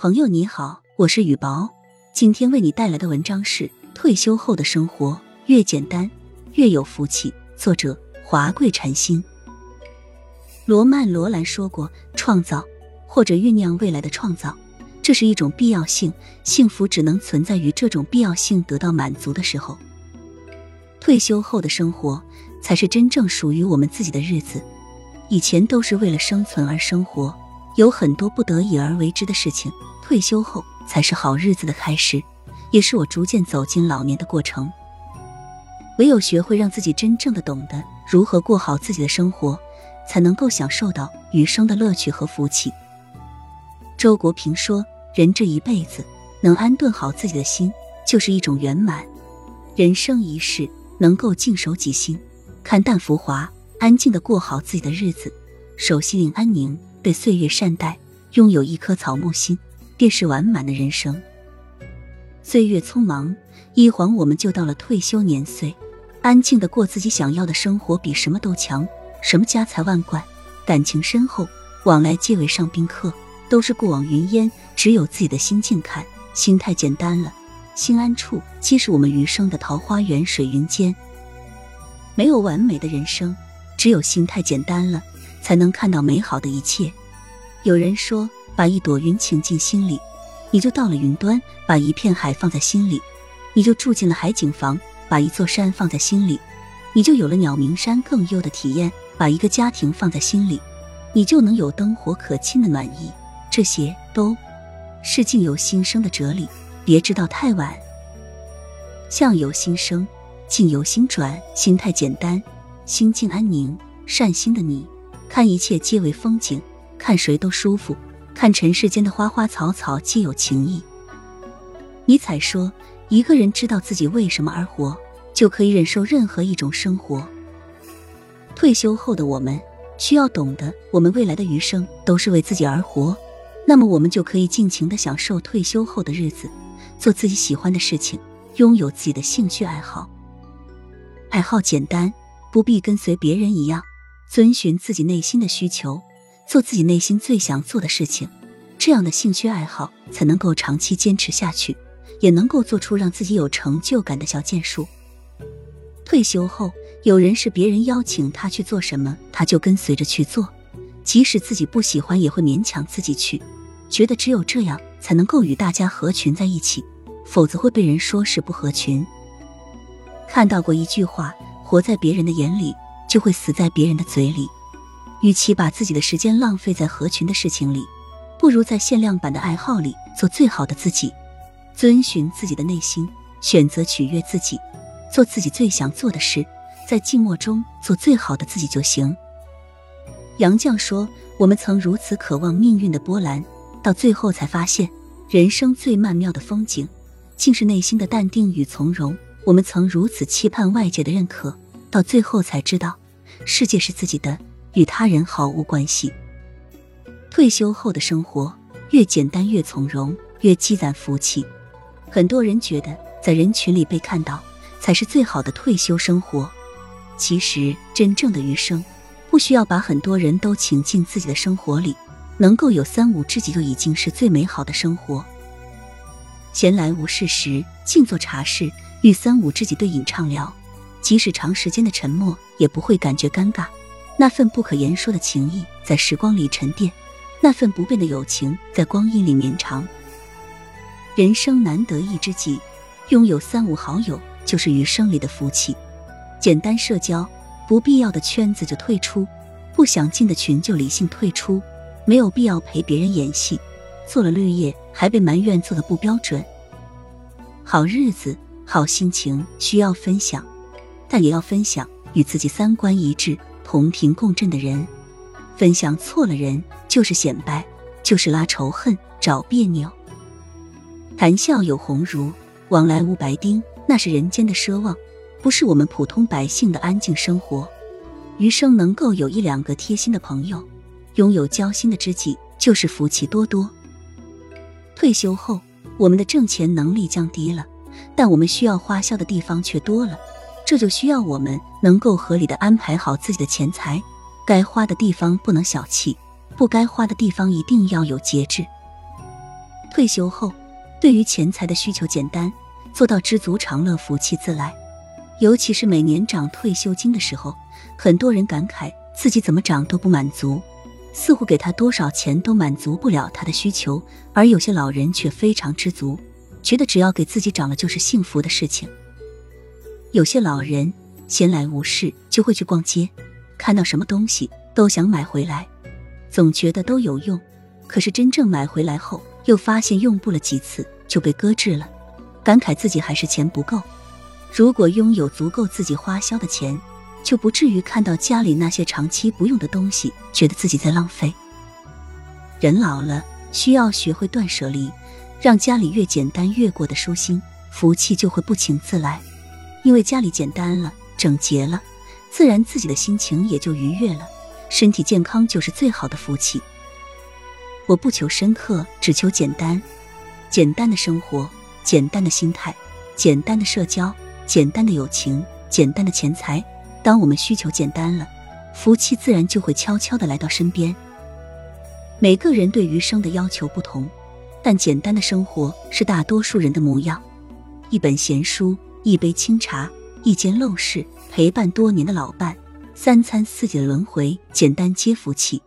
朋友你好，我是雨薄，今天为你带来的文章是《退休后的生活越简单越有福气》，作者华贵禅心。罗曼·罗兰说过：“创造或者酝酿未来的创造，这是一种必要性。幸福只能存在于这种必要性得到满足的时候。退休后的生活才是真正属于我们自己的日子。以前都是为了生存而生活，有很多不得已而为之的事情。”退休后才是好日子的开始，也是我逐渐走进老年的过程。唯有学会让自己真正的懂得如何过好自己的生活，才能够享受到余生的乐趣和福气。周国平说：“人这一辈子能安顿好自己的心，就是一种圆满。人生一世，能够静守己心，看淡浮华，安静的过好自己的日子，守心灵安宁，被岁月善待，拥有一颗草木心。”便是完满的人生。岁月匆忙，一晃我们就到了退休年岁。安静的过自己想要的生活，比什么都强。什么家财万贯、感情深厚、往来皆为上宾客，都是过往云烟。只有自己的心静看，心态简单了，心安处即是我们余生的桃花源、水云间。没有完美的人生，只有心态简单了，才能看到美好的一切。有人说。把一朵云请进心里，你就到了云端；把一片海放在心里，你就住进了海景房；把一座山放在心里，你就有了鸟鸣山更幽的体验；把一个家庭放在心里，你就能有灯火可亲的暖意。这些都是境由心生的哲理，别知道太晚。相由心生，境由心转。心态简单，心境安宁，善心的你，看一切皆为风景，看谁都舒服。看尘世间的花花草草皆有情意。尼采说：“一个人知道自己为什么而活，就可以忍受任何一种生活。”退休后的我们需要懂得，我们未来的余生都是为自己而活。那么，我们就可以尽情的享受退休后的日子，做自己喜欢的事情，拥有自己的兴趣爱好。爱好简单，不必跟随别人一样，遵循自己内心的需求。做自己内心最想做的事情，这样的兴趣爱好才能够长期坚持下去，也能够做出让自己有成就感的小建树。退休后，有人是别人邀请他去做什么，他就跟随着去做，即使自己不喜欢，也会勉强自己去，觉得只有这样才能够与大家合群在一起，否则会被人说是不合群。看到过一句话：活在别人的眼里，就会死在别人的嘴里。与其把自己的时间浪费在合群的事情里，不如在限量版的爱好里做最好的自己，遵循自己的内心，选择取悦自己，做自己最想做的事，在静默中做最好的自己就行。杨绛说：“我们曾如此渴望命运的波澜，到最后才发现，人生最曼妙的风景，竟是内心的淡定与从容。我们曾如此期盼外界的认可，到最后才知道，世界是自己的。”与他人毫无关系。退休后的生活越简单越从容，越积攒福气。很多人觉得在人群里被看到才是最好的退休生活。其实，真正的余生不需要把很多人都请进自己的生活里，能够有三五知己就已经是最美好的生活。闲来无事时，静坐茶室，与三五知己对饮畅聊，即使长时间的沉默，也不会感觉尴尬。那份不可言说的情谊在时光里沉淀，那份不变的友情在光阴里绵长。人生难得一知己，拥有三五好友就是余生里的福气。简单社交，不必要的圈子就退出，不想进的群就理性退出，没有必要陪别人演戏。做了绿叶还被埋怨做的不标准。好日子、好心情需要分享，但也要分享与自己三观一致。同频共振的人，分享错了人就是显摆，就是拉仇恨，找别扭。谈笑有鸿儒，往来无白丁，那是人间的奢望，不是我们普通百姓的安静生活。余生能够有一两个贴心的朋友，拥有交心的知己，就是福气多多。退休后，我们的挣钱能力降低了，但我们需要花销的地方却多了。这就需要我们能够合理的安排好自己的钱财，该花的地方不能小气，不该花的地方一定要有节制。退休后，对于钱财的需求简单，做到知足常乐，福气自来。尤其是每年涨退休金的时候，很多人感慨自己怎么涨都不满足，似乎给他多少钱都满足不了他的需求。而有些老人却非常知足，觉得只要给自己涨了就是幸福的事情。有些老人闲来无事就会去逛街，看到什么东西都想买回来，总觉得都有用，可是真正买回来后，又发现用不了几次就被搁置了，感慨自己还是钱不够。如果拥有足够自己花销的钱，就不至于看到家里那些长期不用的东西，觉得自己在浪费。人老了，需要学会断舍离，让家里越简单越过得舒心，福气就会不请自来。因为家里简单了、整洁了，自然自己的心情也就愉悦了，身体健康就是最好的福气。我不求深刻，只求简单，简单的生活，简单的心态，简单的社交。简单的友情，简单的钱财。当我们需求简单了，福气自然就会悄悄的来到身边。每个人对余生的要求不同，但简单的生活是大多数人的模样。一本闲书，一杯清茶，一间陋室，陪伴多年的老伴，三餐四季的轮回，简单皆福气。